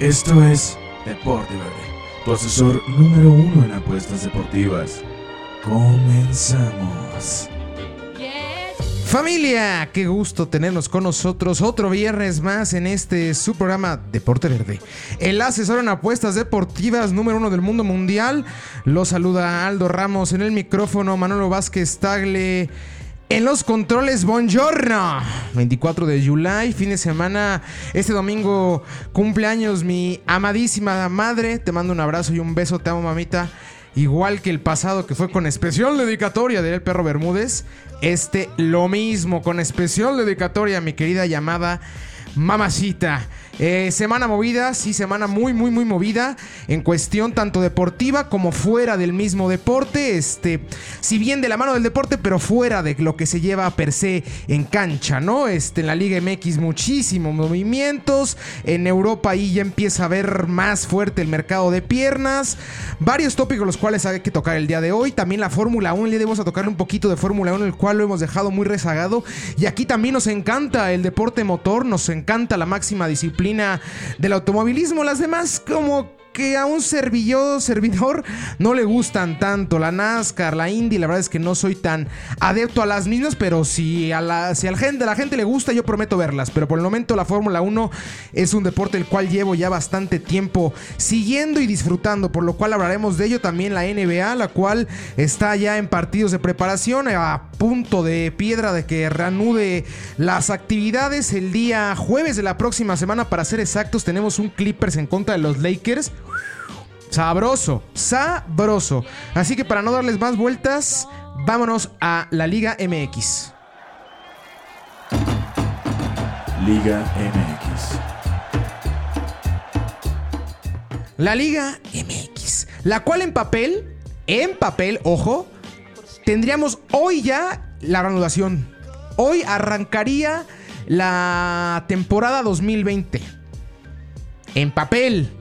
Esto es Deporte Verde, tu asesor número uno en apuestas deportivas. Comenzamos. Familia, qué gusto tenernos con nosotros otro viernes más en este su programa Deporte Verde. El asesor en apuestas deportivas número uno del mundo mundial. Lo saluda Aldo Ramos en el micrófono, Manolo Vázquez Tagle. En los controles, buongiorno. 24 de July, fin de semana. Este domingo cumpleaños mi amadísima madre. Te mando un abrazo y un beso, te amo mamita. Igual que el pasado que fue con especial dedicatoria del perro Bermúdez. Este lo mismo, con especial dedicatoria mi querida llamada mamacita. Eh, semana movida, sí, semana muy, muy, muy movida en cuestión tanto deportiva como fuera del mismo deporte. Este, si bien de la mano del deporte, pero fuera de lo que se lleva per se en cancha, ¿no? Este, en la Liga MX muchísimos movimientos. En Europa ahí ya empieza a ver más fuerte el mercado de piernas. Varios tópicos los cuales hay que tocar el día de hoy. También la Fórmula 1, le debemos a tocarle un poquito de Fórmula 1, el cual lo hemos dejado muy rezagado. Y aquí también nos encanta el deporte motor, nos encanta la máxima disciplina del automovilismo. Las demás como que a un servillo, servidor no le gustan tanto. La NASCAR, la Indy, la verdad es que no soy tan adepto a las mismas, pero si a la, si a la gente, la gente le gusta, yo prometo verlas. Pero por el momento la Fórmula 1 es un deporte el cual llevo ya bastante tiempo siguiendo y disfrutando, por lo cual hablaremos de ello también la NBA, la cual está ya en partidos de preparación, a punto de piedra de que reanude las actividades el día jueves de la próxima semana, para ser exactos, tenemos un Clippers en contra de los Lakers. Sabroso, sabroso. Así que para no darles más vueltas, vámonos a la Liga MX. Liga MX. La Liga MX. La cual en papel, en papel, ojo, tendríamos hoy ya la reanudación. Hoy arrancaría la temporada 2020. En papel.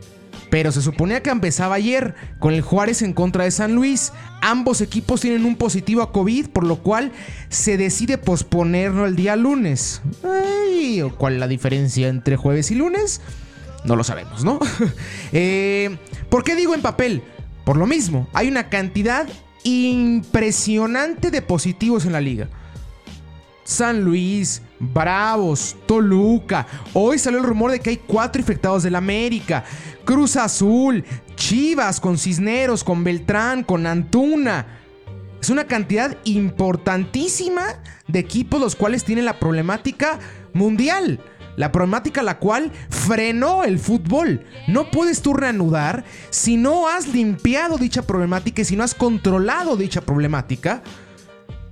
Pero se suponía que empezaba ayer con el Juárez en contra de San Luis. Ambos equipos tienen un positivo a COVID, por lo cual se decide posponerlo el día lunes. Ay, ¿Cuál es la diferencia entre jueves y lunes? No lo sabemos, ¿no? Eh, ¿Por qué digo en papel? Por lo mismo, hay una cantidad impresionante de positivos en la liga. San Luis, Bravos, Toluca. Hoy salió el rumor de que hay cuatro infectados del América. Cruz Azul, Chivas, con Cisneros, con Beltrán, con Antuna. Es una cantidad importantísima de equipos los cuales tienen la problemática mundial. La problemática la cual frenó el fútbol. No puedes tú reanudar si no has limpiado dicha problemática y si no has controlado dicha problemática.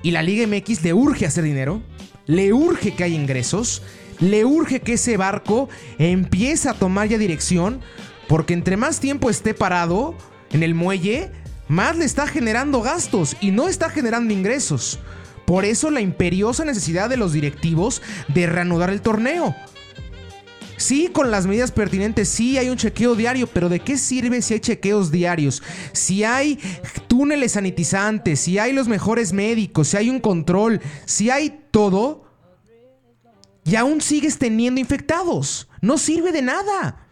Y la Liga MX le urge hacer dinero, le urge que haya ingresos, le urge que ese barco empiece a tomar ya dirección, porque entre más tiempo esté parado en el muelle, más le está generando gastos y no está generando ingresos. Por eso la imperiosa necesidad de los directivos de reanudar el torneo. Sí, con las medidas pertinentes, sí hay un chequeo diario, pero ¿de qué sirve si hay chequeos diarios? Si hay túneles sanitizantes, si hay los mejores médicos, si hay un control, si hay todo, y aún sigues teniendo infectados. No sirve de nada.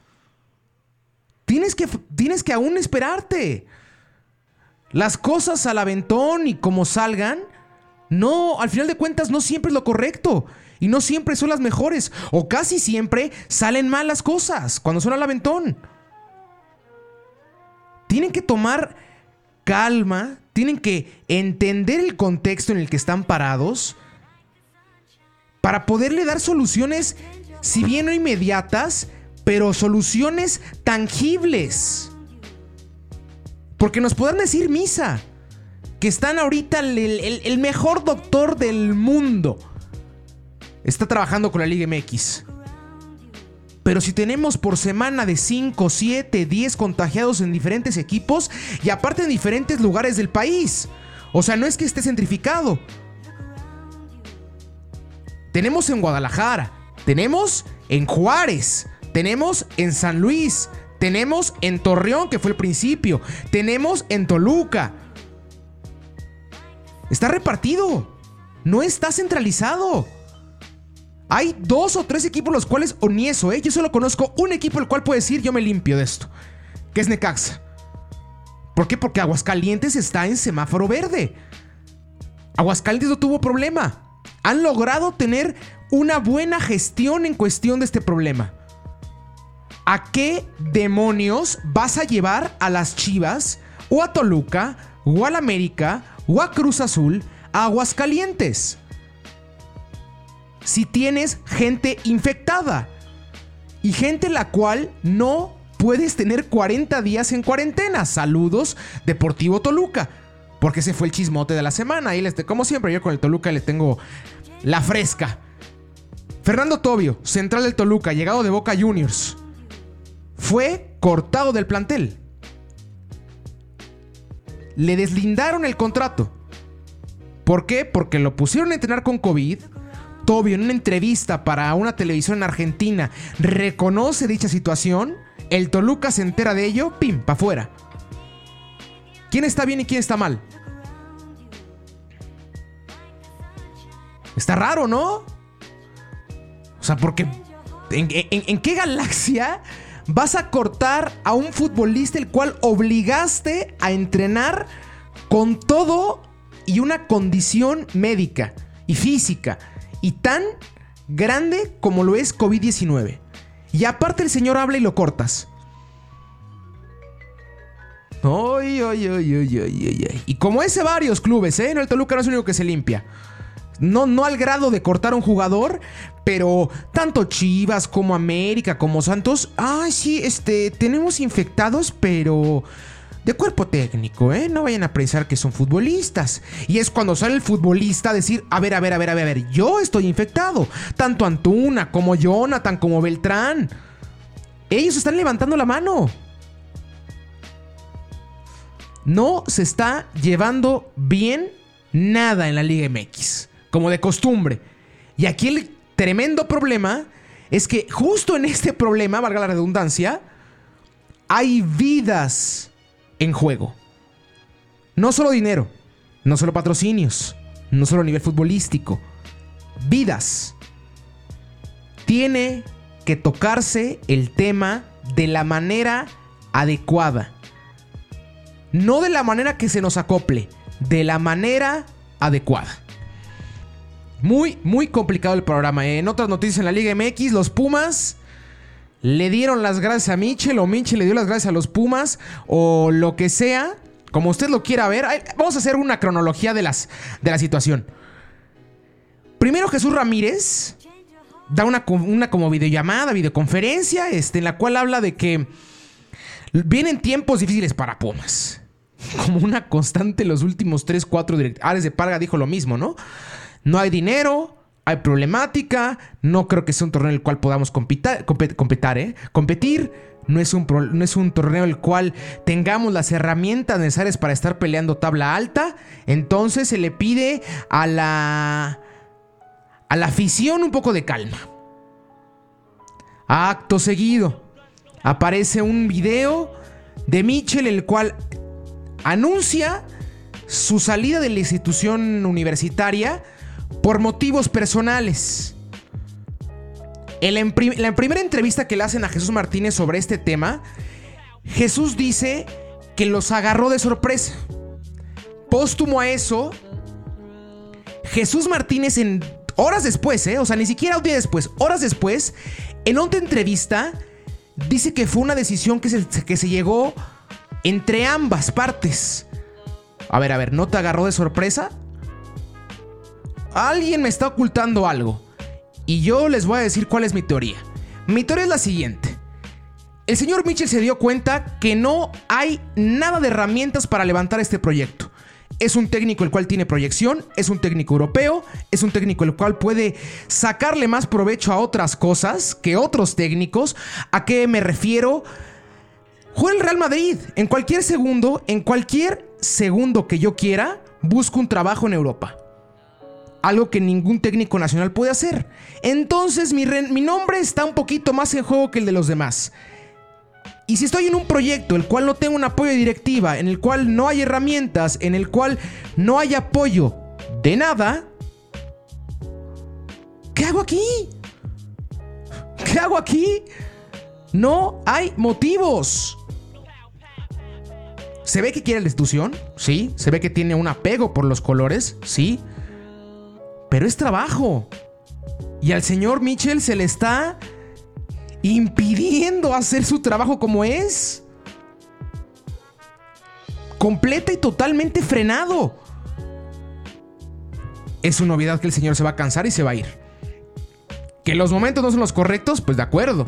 Tienes que, tienes que aún esperarte. Las cosas al aventón y como salgan, no, al final de cuentas no siempre es lo correcto. Y no siempre son las mejores. O casi siempre salen mal las cosas cuando son al aventón. Tienen que tomar calma. Tienen que entender el contexto en el que están parados. Para poderle dar soluciones, si bien no inmediatas, pero soluciones tangibles. Porque nos pueden decir misa. Que están ahorita el mejor doctor del mundo está trabajando con la Liga MX. Pero si tenemos por semana de 5, 7, 10 contagiados en diferentes equipos y aparte en diferentes lugares del país. O sea, no es que esté centrificado. Tenemos en Guadalajara, tenemos en Juárez, tenemos en San Luis, tenemos en Torreón, que fue el principio, tenemos en Toluca. Está repartido, no está centralizado. Hay dos o tres equipos los cuales, o ni eso, ¿eh? Yo solo conozco un equipo el cual puede decir yo me limpio de esto, que es Necaxa. ¿Por qué? Porque Aguascalientes está en semáforo verde. Aguascalientes no tuvo problema. Han logrado tener una buena gestión en cuestión de este problema. ¿A qué demonios vas a llevar a las Chivas o a Toluca o a la América o a Cruz Azul a Aguascalientes? Si tienes gente infectada y gente la cual no puedes tener 40 días en cuarentena. Saludos, Deportivo Toluca. Porque ese fue el chismote de la semana. Y les, como siempre, yo con el Toluca le tengo la fresca. Fernando Tobio, central del Toluca, llegado de Boca Juniors, fue cortado del plantel. Le deslindaron el contrato. ¿Por qué? Porque lo pusieron a entrenar con COVID. Tobio en una entrevista para una televisión en Argentina reconoce dicha situación. El Toluca se entera de ello, pim, para afuera. ¿Quién está bien y quién está mal? Está raro, ¿no? O sea, porque ¿en, qué galaxia vas a cortar a un futbolista el cual obligaste a entrenar con todo y una condición médica y física y tan grande como lo es COVID-19? Y aparte el señor habla y lo cortas. Ay, ay, ay. Y como ese varios clubes, ¿eh? No, el Toluca no es el único que se limpia. No, no al grado de cortar a un jugador, pero tanto Chivas como América como Santos, ay, sí, este, tenemos infectados, pero de cuerpo técnico, ¿eh? No vayan a pensar que son futbolistas. Y es cuando sale el futbolista a decir, a ver, a ver, a ver, a ver, a ver, yo estoy infectado. Tanto Antuna como Jonathan como Beltrán. Ellos están levantando la mano. No se está llevando bien nada en la Liga MX como de costumbre. Y aquí el tremendo problema es que justo en este problema, valga la redundancia, hay vidas en juego. No solo dinero, no solo patrocinios, no solo nivel futbolístico, vidas. Tiene que tocarse el tema de la manera adecuada. No de la manera que se nos acople, de la manera adecuada. Muy, muy complicado el programa. ¿eh? En otras noticias en la Liga MX, los Pumas le dieron las gracias a Michel o Michel le dio las gracias a los Pumas o lo que sea, como usted lo quiera ver. Vamos a hacer una cronología de, las, de la situación. Primero Jesús Ramírez da una, una como videollamada, videoconferencia, este, en la cual habla de que vienen tiempos difíciles para Pumas. Como una constante los últimos 3, 4 directores. de Parga dijo lo mismo, ¿no? No hay dinero, hay problemática, no creo que sea un torneo en el cual podamos ¿eh? competir. No es, un no es un torneo en el cual tengamos las herramientas necesarias para estar peleando tabla alta. Entonces se le pide a la, a la afición un poco de calma. Acto seguido, aparece un video de Mitchell el cual anuncia su salida de la institución universitaria por motivos personales. En la, primera entrevista que le hacen a Jesús Martínez sobre este tema, Jesús dice que los agarró de sorpresa. Póstumo a eso, Jesús Martínez en horas después, ¿eh? o sea, ni siquiera un día después, horas después, en otra entrevista, dice que fue una decisión que se, que se llegó entre ambas partes. A ver, a ver, ¿no te agarró de sorpresa? Alguien me está ocultando algo. Y yo les voy a decir cuál es mi teoría. Mi teoría es la siguiente. El señor Mitchell se dio cuenta que no hay nada de herramientas para levantar este proyecto. Es un técnico el cual tiene proyección, es un técnico europeo, es un técnico el cual puede sacarle más provecho a otras cosas que otros técnicos. ¿A qué me refiero? Juega el Real Madrid. En cualquier segundo, en cualquier segundo que yo quiera, busco un trabajo en Europa algo que ningún técnico nacional puede hacer. Entonces mi, mi nombre está un poquito más en juego que el de los demás. Y si estoy en un proyecto el cual no tengo un apoyo directiva, en el cual no hay herramientas, en el cual no hay apoyo de nada, ¿qué hago aquí? ¿qué hago aquí? No hay motivos. Se ve que quiere la institución, sí. Se ve que tiene un apego por los colores, sí. Pero es trabajo. Y al señor Mitchell se le está impidiendo hacer su trabajo como es. Completa y totalmente frenado. Es una novedad que el señor se va a cansar y se va a ir. Que los momentos no son los correctos, pues de acuerdo.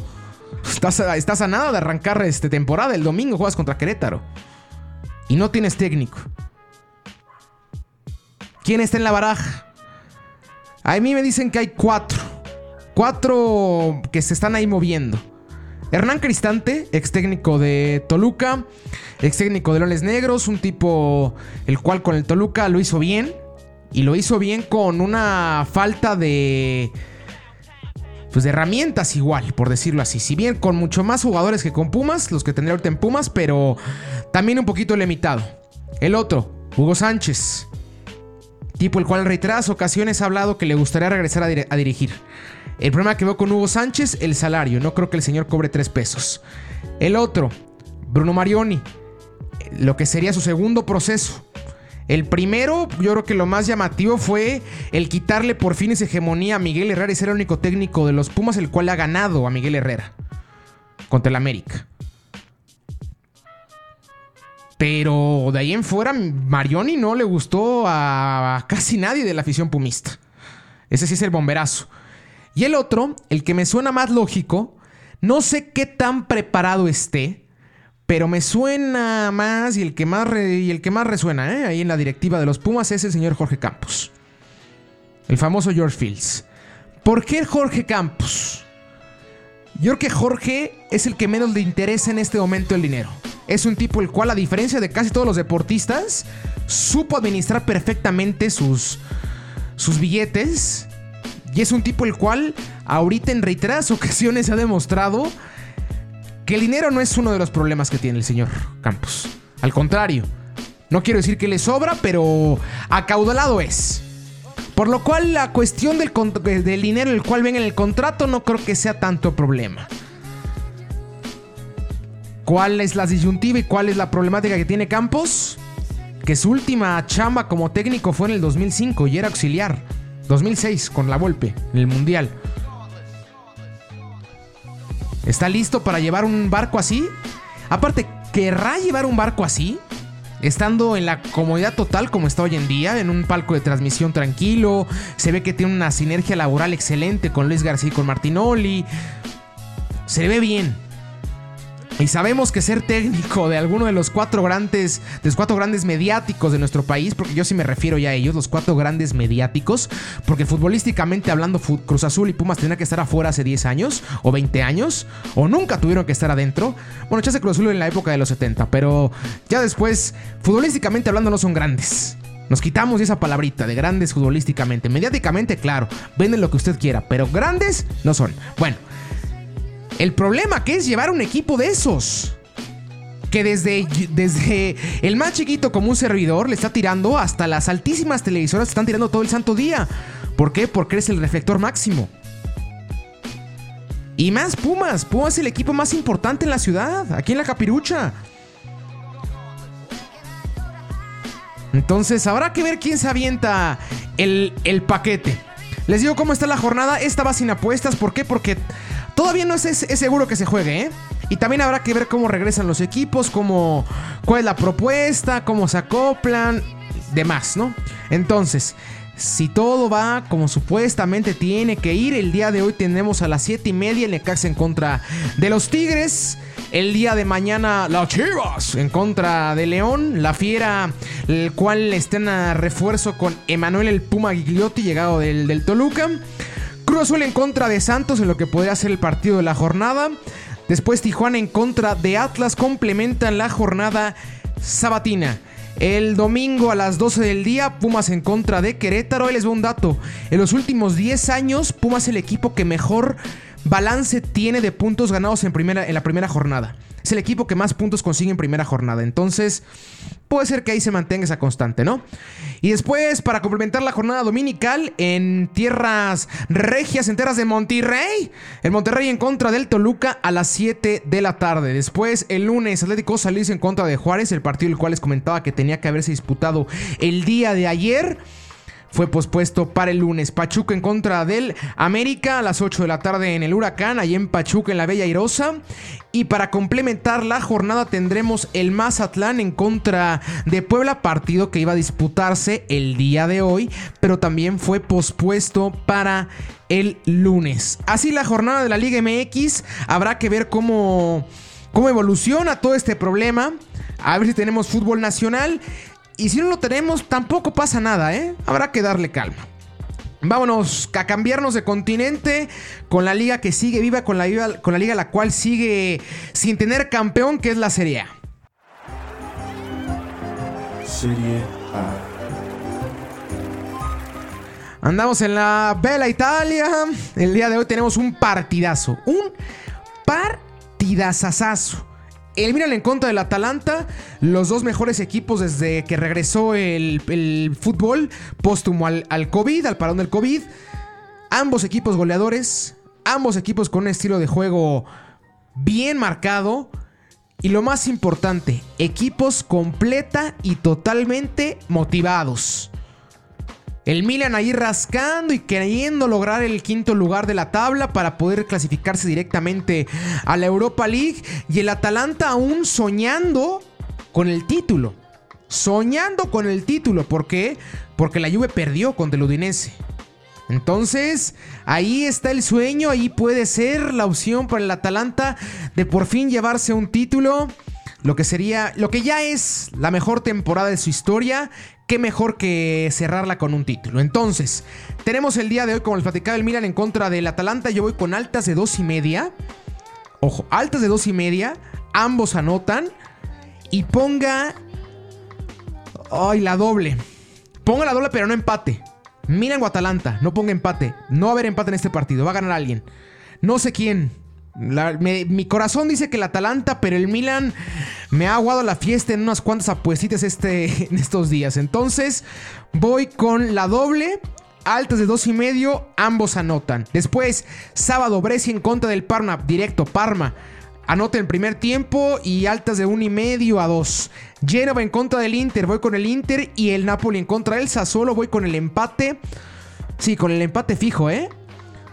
Estás, estás a nada de arrancar esta temporada. El domingo juegas contra Querétaro. Y no tienes técnico. ¿Quién está en la baraja? A mí me dicen que hay cuatro. Cuatro que se están ahí moviendo. Hernán Cristante, ex técnico de Toluca, ex técnico de Leones Negros, un tipo el cual con el Toluca lo hizo bien. Y lo hizo bien con una falta de. Pues de herramientas igual, por decirlo así. Si bien con mucho más jugadores que con Pumas, los que tendría ahorita en Pumas, pero también un poquito limitado. El otro, Hugo Sánchez. Tipo el cual en reiteradas ocasiones ha hablado que le gustaría regresar a, dirigir. El problema que veo con Hugo Sánchez, el salario. No creo que el señor cobre tres pesos. El otro, Bruno Marioni. Lo que sería su segundo proceso. El primero, yo creo que lo más llamativo fue el quitarle por fin esa hegemonía a Miguel Herrera y ser el único técnico de los Pumas el cual ha ganado a Miguel Herrera contra el América. Pero de ahí en fuera, Marioni no le gustó a casi nadie de la afición pumista. Ese sí es el bomberazo. Y el otro, el que me suena más lógico, no sé qué tan preparado esté, pero me suena más y el que más, y el que más resuena ¿eh? ahí en la directiva de los Pumas es el señor Jorge Campos. El famoso George Fields. ¿Por qué Jorge Campos? Yo creo que Jorge es el que menos le interesa en este momento el dinero. Es un tipo el cual, a diferencia de casi todos los deportistas, supo administrar perfectamente sus, sus billetes. Y es un tipo el cual, ahorita en reiteradas ocasiones, ha demostrado que el dinero no es uno de los problemas que tiene el señor Campos. Al contrario, no quiero decir que le sobra, pero acaudalado es. Por lo cual la cuestión del, dinero el cual ven en el contrato no creo que sea tanto problema. ¿Cuál es la disyuntiva y cuál es la problemática que tiene Campos? Que su última chamba como técnico fue en el 2005 y era auxiliar. 2006 con la Volpe en el Mundial. ¿Está listo para llevar un barco así? Aparte, ¿querrá llevar un barco así? Estando en la comodidad total como está hoy en día, en un palco de transmisión tranquilo, se ve que tiene una sinergia laboral excelente con Luis García y con Martinoli. Se ve bien. Y sabemos que ser técnico de alguno de los cuatro grandes, de los cuatro grandes mediáticos de nuestro país, porque yo sí me refiero ya a ellos, los cuatro grandes mediáticos, porque futbolísticamente hablando, Cruz Azul y Pumas tenían que estar afuera hace 10 años o 20 años, o nunca tuvieron que estar adentro. Bueno, ya se Cruz Azul en la época de los 70, pero ya después, futbolísticamente hablando, no son grandes. Nos quitamos esa palabrita de grandes futbolísticamente. Mediáticamente, claro, venden lo que usted quiera, pero grandes no son. Bueno, el problema que es llevar un equipo de esos. Que desde, desde el más chiquito como un servidor le está tirando hasta las altísimas televisoras están tirando todo el santo día. ¿Por qué? Porque es el reflector máximo. Y más Pumas. Pumas es el equipo más importante en la ciudad, aquí en la Capirucha. Entonces habrá que ver quién se avienta el, el paquete. Les digo cómo está la jornada. Esta va sin apuestas. ¿Por qué? Porque Todavía no es, seguro que se juegue, ¿eh? Y también habrá que ver cómo regresan los equipos, cómo, cuál es la propuesta, cómo se acoplan, demás, ¿no? Entonces, si todo va como supuestamente tiene que ir, el día de hoy tenemos a las 7 y media el Necaxa en contra de los Tigres. El día de mañana, las Chivas en contra de León. La Fiera, el cual está en refuerzo con Emanuel el Puma Gigliotti, llegado del, del Toluca. Cruz Azul en contra de Santos en lo que podría ser el partido de la jornada. Después Tijuana en contra de Atlas complementan la jornada sabatina. El domingo a las 12 del día, Pumas en contra de Querétaro. Ahí les veo un dato. En los últimos 10 años, Pumas es el equipo que mejor balance tiene de puntos ganados en, primera, en la primera jornada. es el equipo que más puntos consigue en primera jornada. Entonces, puede ser que ahí se mantenga esa constante, ¿no? Y después, para complementar la jornada dominical, en tierras regias enteras de Monterrey, el Monterrey en contra del Toluca a las 7 de la tarde. Después, el lunes, Atlético salirse en contra de Juárez, el partido el cual les comentaba que tenía que haberse disputado el día de ayer fue pospuesto para el lunes. Pachuca en contra del América a las 8 de la tarde en el Huracán, ahí en Pachuca en la Bella Irosa. Y para complementar la jornada tendremos el Mazatlán en contra de Puebla, partido que iba a disputarse el día de hoy, pero también fue pospuesto para el lunes. Así la jornada de la Liga MX, habrá que ver cómo, cómo evoluciona todo este problema. A ver si tenemos fútbol nacional. Y si no lo tenemos, tampoco pasa nada, ¿eh? Habrá que darle calma. Vámonos a cambiarnos de continente con la liga que sigue viva, con la, con la liga la cual sigue sin tener campeón, que es la Serie A. Serie A. Andamos en la Bella Italia. El día de hoy tenemos un partidazo. Un partidazazazo. El Milan en contra del Atalanta, los dos mejores equipos desde que regresó el, fútbol póstumo al, al, COVID, al parón del COVID. Ambos equipos goleadores, ambos equipos con un estilo de juego bien marcado. Y lo más importante, equipos completa y totalmente motivados. El Milan ahí rascando y queriendo lograr el quinto lugar de la tabla para poder clasificarse directamente a la Europa League. Y el Atalanta aún soñando con el título. Soñando con el título. ¿Por qué? Porque la Juve perdió contra el Udinese. Entonces, ahí está el sueño, ahí puede ser la opción para el Atalanta de por fin llevarse un título. Lo que sería, lo que ya es la mejor temporada de su historia qué mejor que cerrarla con un título. Entonces, tenemos el día de hoy, como les platicaba, el Milan en contra del Atalanta. Yo voy con altas de dos y media. Ojo, altas de dos y media. Ambos anotan. Y ponga. Ay, la doble. Ponga la doble, pero no empate. Milan o Atalanta, no ponga empate. No va a haber empate en este partido. Va a ganar alguien. No sé quién mi corazón dice que el Atalanta, pero el Milan me ha aguado la fiesta en unas cuantas apuestitas este, en estos días. Entonces, voy con la doble. Altas de dos y medio, ambos anotan. Después, sábado, Brescia en contra del Parma, directo, Parma. Anota el primer tiempo y altas de un y medio a dos. Genova en contra del Inter, voy con el Inter. Y el Napoli en contra del Sassuolo, voy con el empate. Sí, con el empate fijo, ¿eh?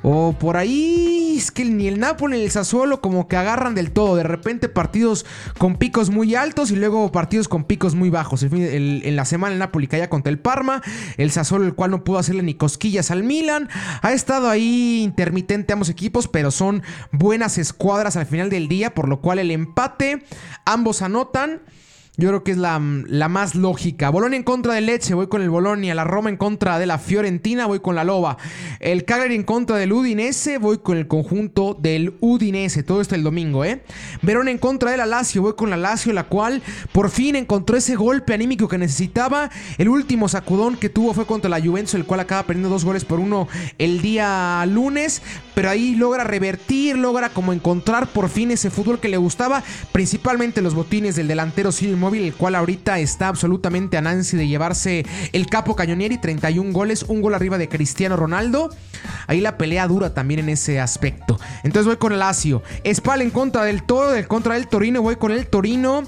O por ahí es que ni el Napoli ni el Sassuolo como que agarran del todo. De repente partidos con picos muy altos y luego partidos con picos muy bajos. en la semana el Napoli caía contra el Parma. El Sassuolo el cual no pudo hacerle ni cosquillas al Milan. Ha estado ahí intermitente ambos equipos, pero son buenas escuadras al final del día. Por lo cual el empate, ambos anotan. Yo creo que es la, más lógica. Bolonia en contra de Leche, voy con el Bolonia. La Roma en contra de la Fiorentina, voy con la Loba. El Cagliari en contra del Udinese, voy con el conjunto del Udinese. Todo esto el domingo, ¿eh? Verona en contra de la Lazio, voy con la Lazio, la cual por fin encontró ese golpe anímico que necesitaba. El último sacudón que tuvo fue contra la Juventus, el cual acaba perdiendo dos goles por uno el día lunes. Pero ahí logra revertir, logra como encontrar por fin ese fútbol que le gustaba. Principalmente los botines del delantero Silvio móvil, el cual ahorita está absolutamente a Nancy de llevarse el capo cañonieri, 31 goles, un gol arriba de Cristiano Ronaldo. Ahí la pelea dura también en ese aspecto. Entonces voy con el Lazio. Spal en contra del Toro, del contra del Torino, voy con el Torino.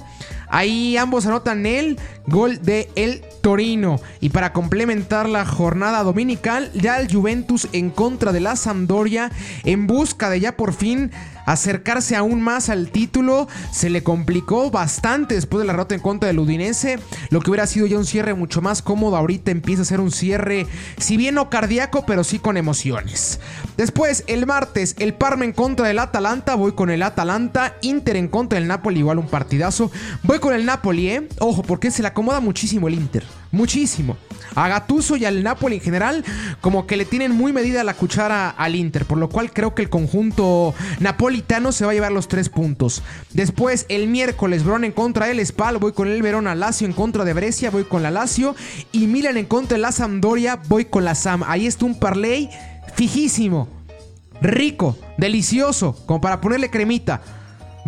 Ahí ambos anotan el gol de el Torino. Y para complementar la jornada dominical, ya el Juventus en contra de la Sampdoria en busca de ya por fin acercarse aún más al título. Se le complicó bastante después de la rota en contra del Udinese. Lo que hubiera sido ya un cierre mucho más cómodo. Ahorita empieza a ser un cierre, si bien no cardíaco, pero sí con emociones. Después, el martes, el Parma en contra del Atalanta. Voy con el Atalanta. Inter en contra del Napoli, igual un partidazo. Voy con el Napoli, ¿eh? Ojo, porque se le acomoda muchísimo el Inter. Muchísimo. A Gattuso y al Napoli en general, como que le tienen muy medida la cuchara al Inter, por lo cual creo que el conjunto napolitano se va a llevar los tres puntos. Después, el miércoles, Bron en contra del Spal, voy con el Verona, Lazio en contra de Brescia, voy con la Lazio, y Milan en contra de la Sampdoria, voy con la Sam. Ahí está un parlay fijísimo, rico, delicioso, como para ponerle cremita.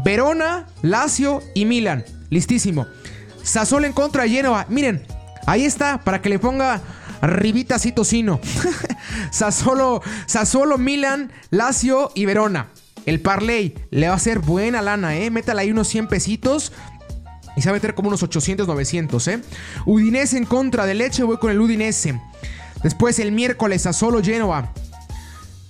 Verona, Lazio y Milan. Listísimo. Sassuolo en contra de Genoa. Miren, ahí está, para que le ponga ribita así tocino. Sassuolo, Sassuolo, Milan, Lazio y Verona. El parlay le va a hacer buena lana, ¿eh? Métale ahí unos 100 pesitos. Y se va a meter como unos 800, 900, ¿eh? Udinese en contra de Leche, voy con el Udinese. Después el miércoles a solo Genoa.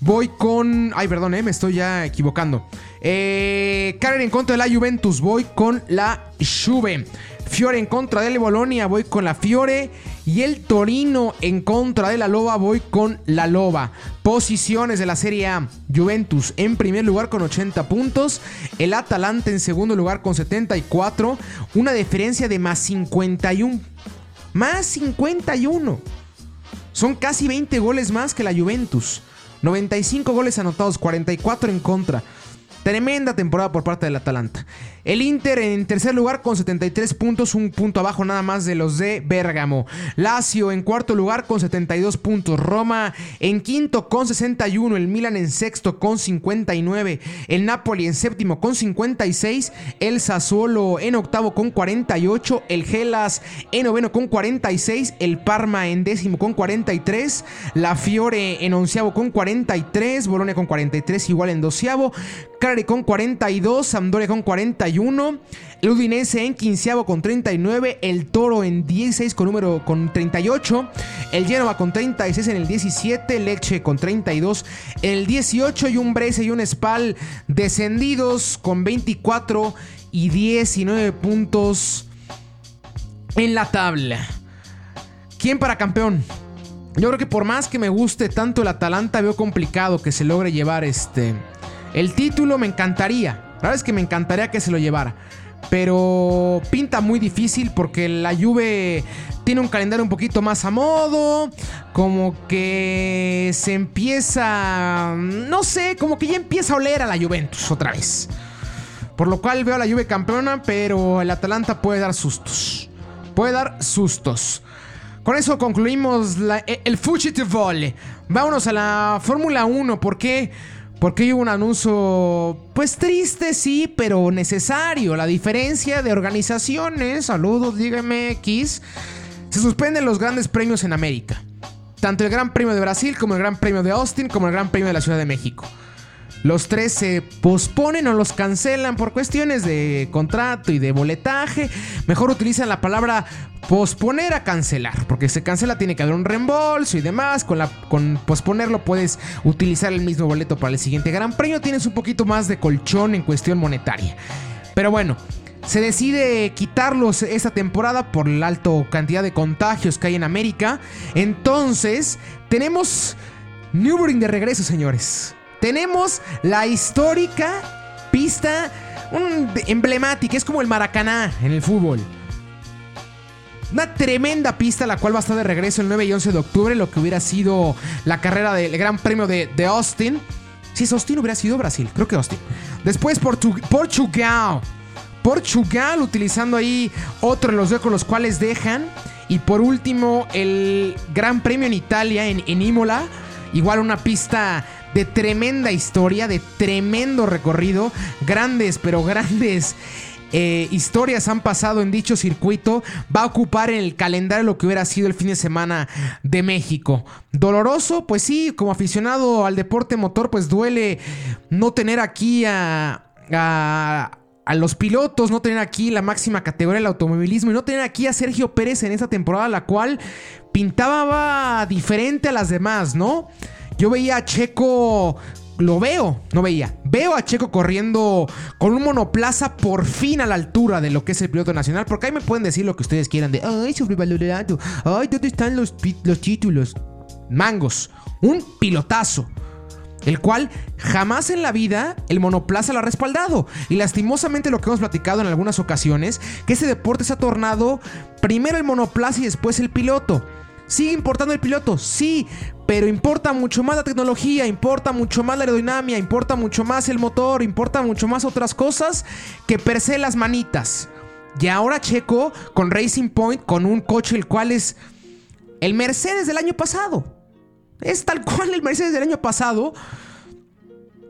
Voy con. Ay, perdón, eh, me estoy ya equivocando. Eh, Karen en contra de la Juventus. Voy con la Juve. Fiore en contra de la Bolonia. Voy con la Fiore. Y el Torino en contra de la Loba. Voy con la Loba. Posiciones de la Serie A. Juventus en primer lugar con 80 puntos. El Atalanta en segundo lugar con 74. Una diferencia de más 51. Más 51. Son casi 20 goles más que la Juventus. 95 goles anotados, 44 en contra. Tremenda temporada por parte del Atalanta. El Inter en tercer lugar con 73 puntos, un punto abajo nada más de los de Bérgamo. Lazio en cuarto lugar con 72 puntos. Roma en quinto con 61. El Milan en sexto con 59. El Napoli en séptimo con 56. El Sassuolo en octavo con 48. El Gelas en noveno con 46. El Parma en décimo con 43. La Fiore en onceavo con 43. Bolonia con 43, igual en doceavo. Cagliari con 42. Sampdoria con 41. El Udinese en quinceavo con 39. El Toro en 16 con número con 38. El Genoa con 36 en el 17. Leche con 32 en el 18. Y un Brese y un Spal descendidos con 24 y 19 puntos en la tabla. ¿Quién para campeón? Yo creo que por más que me guste tanto el Atalanta, veo complicado que se logre llevar este. El título me encantaría. La verdad es que me encantaría que se lo llevara. Pero pinta muy difícil porque la Juve tiene un calendario un poquito más a modo. Como que se empieza. No sé, como que ya empieza a oler a la Juventus otra vez. Por lo cual veo a la Juve campeona, pero el Atalanta puede dar sustos. Puede dar sustos. Con eso concluimos el Fucitevole. Vámonos a la Fórmula 1. ¿Por qué? Porque hubo un anuncio, pues triste, sí, pero necesario. La diferencia de organizaciones, saludos, dígame X, se suspenden los grandes premios en América. Tanto el Gran Premio de Brasil como el Gran Premio de Austin como el Gran Premio de la Ciudad de México. Los tres se posponen o los cancelan por cuestiones de contrato y de boletaje. Mejor utilizan la palabra posponer a cancelar, porque se cancela tiene que haber un reembolso y demás. Con, posponerlo puedes utilizar el mismo boleto para el siguiente Gran Premio. Tienes un poquito más de colchón en cuestión monetaria. Pero bueno, se decide quitarlos esta temporada por la alta cantidad de contagios que hay en América. Entonces, tenemos Newbury de regreso, señores. Tenemos la histórica pista emblemática, es como el Maracaná en el fútbol. Una tremenda pista, la cual va a estar de regreso el 9 y 11 de octubre, lo que hubiera sido la carrera del Gran Premio de, Austin. Si es Austin, hubiera sido Brasil, creo que Austin. Después Portu- Portugal. Portugal utilizando ahí otro de los con los cuales dejan. Y por último, el Gran Premio en Italia, en, en Imola. Igual una pista de tremenda historia, de tremendo recorrido. Grandes, pero grandes eh, historias han pasado en dicho circuito. Va a ocupar en el calendario lo que hubiera sido el fin de semana de México. Doloroso, pues sí, como aficionado al deporte motor, pues duele no tener aquí a- a los pilotos, no tener aquí la máxima categoría del automovilismo y no tener aquí a Sergio Pérez en esta temporada, la cual pintaba diferente a las demás, ¿no? Yo veía a Checo, lo veo, no veía, veo a Checo corriendo con un monoplaza por fin a la altura de lo que es el piloto nacional, porque ahí me pueden decir lo que ustedes quieran de, ay, sobrevalorado, ay, ¿dónde están los, los títulos? Mangos, un pilotazo el cual jamás en la vida el monoplaza lo ha respaldado. Y lastimosamente lo que hemos platicado en algunas ocasiones, que ese deporte se ha tornado primero el monoplaza y después el piloto. ¿Sigue importando el piloto? Sí, pero importa mucho más la tecnología, importa mucho más la aerodinámica, importa mucho más el motor, importa mucho más otras cosas que per se las manitas. Y ahora Checo con Racing Point, con un coche el cual es el Mercedes del año pasado. Es tal cual el Mercedes del año pasado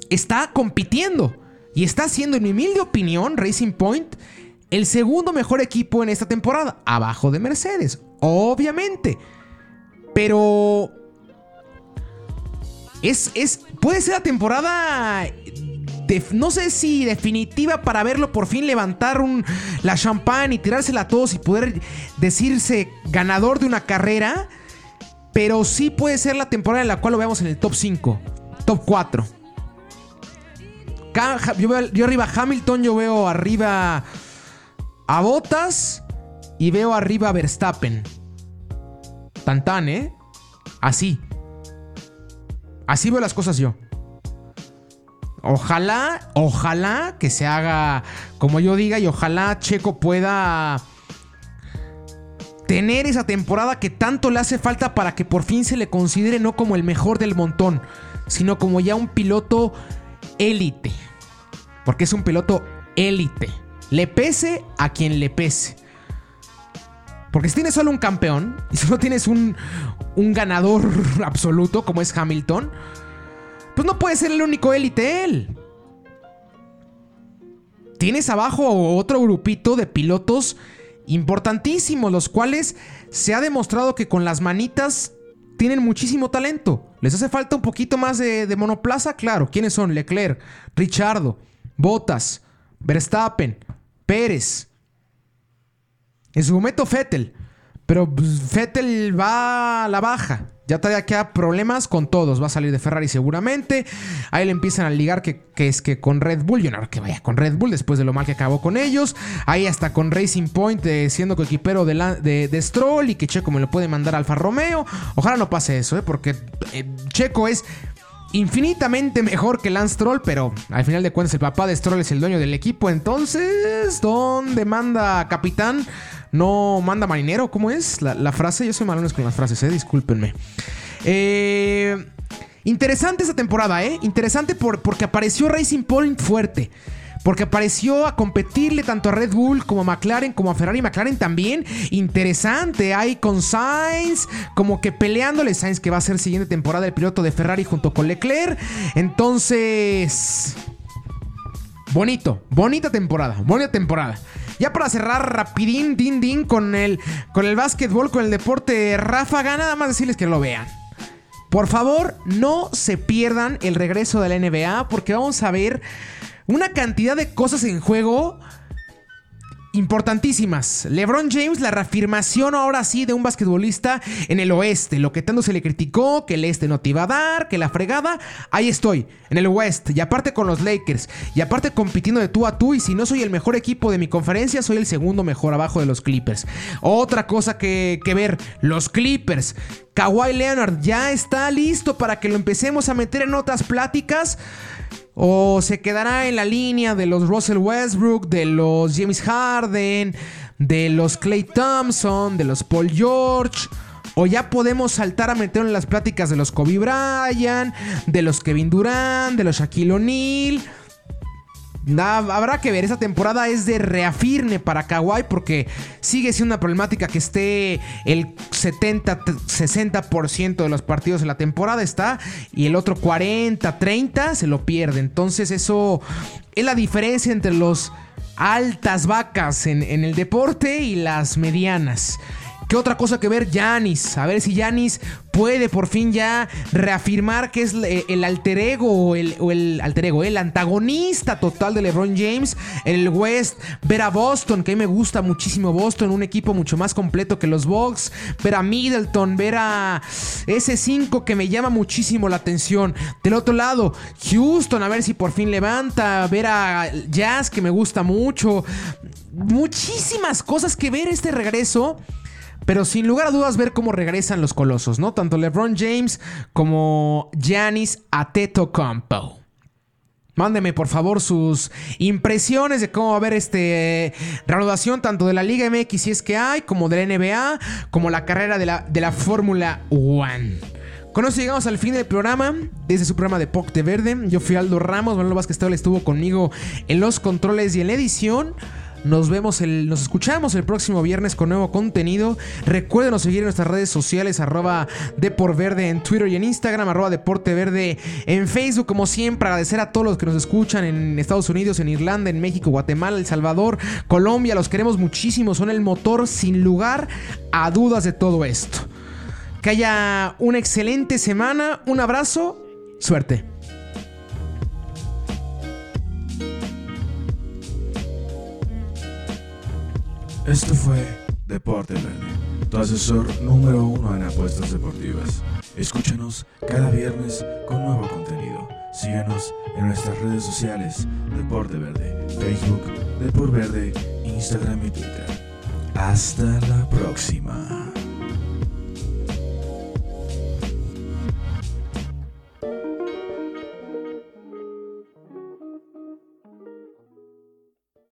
está compitiendo. Y está siendo, en mi humilde opinión, Racing Point el segundo mejor equipo en esta temporada, abajo de Mercedes, obviamente. Pero es, es puede ser la temporada no sé si definitiva para verlo por fin levantar un, la champán y tirársela a todos y poder decirse ganador de una carrera. Pero sí puede ser la temporada en la cual lo veamos en el top 5, top 4. Yo, veo, yo arriba Hamilton, yo veo arriba a Bottas y veo arriba a Verstappen. Tan tan, ¿eh? Así. Así veo las cosas yo. Ojalá, ojalá que se haga como yo diga y ojalá Checo pueda tener esa temporada que tanto le hace falta para que por fin se le considere no como el mejor del montón, sino como ya un piloto élite. Porque es un piloto élite. Le pese a quien le pese. Porque si tienes solo un campeón y solo tienes un, un ganador absoluto como es Hamilton, pues no puede ser el único élite él. Tienes abajo otro grupito de pilotos importantísimos, los cuales se ha demostrado que con las manitas tienen muchísimo talento. ¿Les hace falta un poquito más de, de monoplaza? Claro. ¿Quiénes son? Leclerc, Richardo, Bottas, Verstappen, Pérez. En su momento Fettel. Pero pues, Fettel va a la baja. Ya todavía queda problemas con todos. Va a salir de Ferrari seguramente. Ahí le empiezan a ligar que, es que con Red Bull. Yo no que vaya con Red Bull después de lo mal que acabó con ellos. Ahí hasta con Racing Point eh, siendo coequipero de, de, de, Stroll y que Checo me lo puede mandar Alfa Romeo. Ojalá no pase eso, ¿eh? porque eh, Checo es infinitamente mejor que Lance Stroll, pero al final de cuentas el papá de Stroll es el dueño del equipo. Entonces, ¿dónde manda capitán? No manda marinero, ¿cómo es la, frase? Yo soy malones con las frases, eh, discúlpenme. Eh, interesante esa temporada, ¿eh? Interesante por, porque apareció Racing Point fuerte. Porque apareció a competirle tanto a Red Bull como a McLaren, como a Ferrari. McLaren también interesante. Hay con Sainz, como que peleándole. Sainz que va a ser siguiente temporada el piloto de Ferrari junto con Leclerc. Entonces... Bonito, bonita temporada, bonita temporada. Ya para cerrar rapidín, din, din, con el, con el básquetbol, con el deporte ráfaga, nada más decirles que lo vean. Por favor, no se pierdan el regreso de la NBA porque vamos a ver una cantidad de cosas en juego importantísimas. LeBron James, la reafirmación ahora sí de un basquetbolista en el oeste. Lo que tanto se le criticó, que el este no te iba a dar, que la fregada. Ahí estoy, en el oeste. Y aparte con los Lakers. Y aparte compitiendo de tú a tú. Y si no soy el mejor equipo de mi conferencia, soy el segundo mejor abajo de los Clippers. Otra cosa que, que ver, los Clippers. Kawhi Leonard ya está listo para que lo empecemos a meter en otras pláticas. ¿O se quedará en la línea de los Russell Westbrook, de los James Harden, de los Clay Thompson, de los Paul George? ¿O ya podemos saltar a meter en las pláticas de los Kobe Bryant, de los Kevin Durant, de los Shaquille O'Neal? Habrá que ver, esta temporada es de reafirme para Kawhi porque sigue siendo una problemática que esté el 70, 60% de los partidos de la temporada está y el otro 40, 30 se lo pierde. Entonces eso es la diferencia entre los altas vacas en, en el deporte y las medianas. ¿Qué otra cosa que ver? Yanis. A ver si Yanis puede por fin ya reafirmar que es eh, el alter ego o el, alter ego, el antagonista total de LeBron James el West. Ver a Boston, que a mí me gusta muchísimo Boston, un equipo mucho más completo que los Bucks. Ver a Middleton, ver a ese 5 que me llama muchísimo la atención. Del otro lado, Houston, a ver si por fin levanta. Ver a Jazz, que me gusta mucho. Muchísimas cosas que ver este regreso. Pero sin lugar a dudas ver cómo regresan los colosos, ¿no? Tanto LeBron James como Giannis Antetokounmpo. Mándeme por favor sus impresiones de cómo va a haber este reanudación tanto de la Liga MX si es que hay, como de la NBA, como la carrera de la, de la Fórmula One. Con eso llegamos al fin del programa, desde su programa de POC de Verde. Yo fui Aldo Ramos, Manuel Vázquez estuvo conmigo en los controles y en la edición. Nos vemos, el, nos escuchamos el próximo viernes con nuevo contenido. Recuerden seguir en nuestras redes sociales, arroba Verde en Twitter y en Instagram, arroba Verde en Facebook. Como siempre, agradecer a todos los que nos escuchan en Estados Unidos, en Irlanda, en México, Guatemala, El Salvador, Colombia. Los queremos muchísimo. Son el motor sin lugar a dudas de todo esto. Que haya una excelente semana. Un abrazo. Suerte. Esto fue Deporte tu asesor número uno en apuestas deportivas. Escúchanos cada viernes con nuevo contenido. Síguenos en nuestras redes sociales, Deporte Verde, Facebook, Deporte Verde, Instagram y Twitter. Hasta la próxima.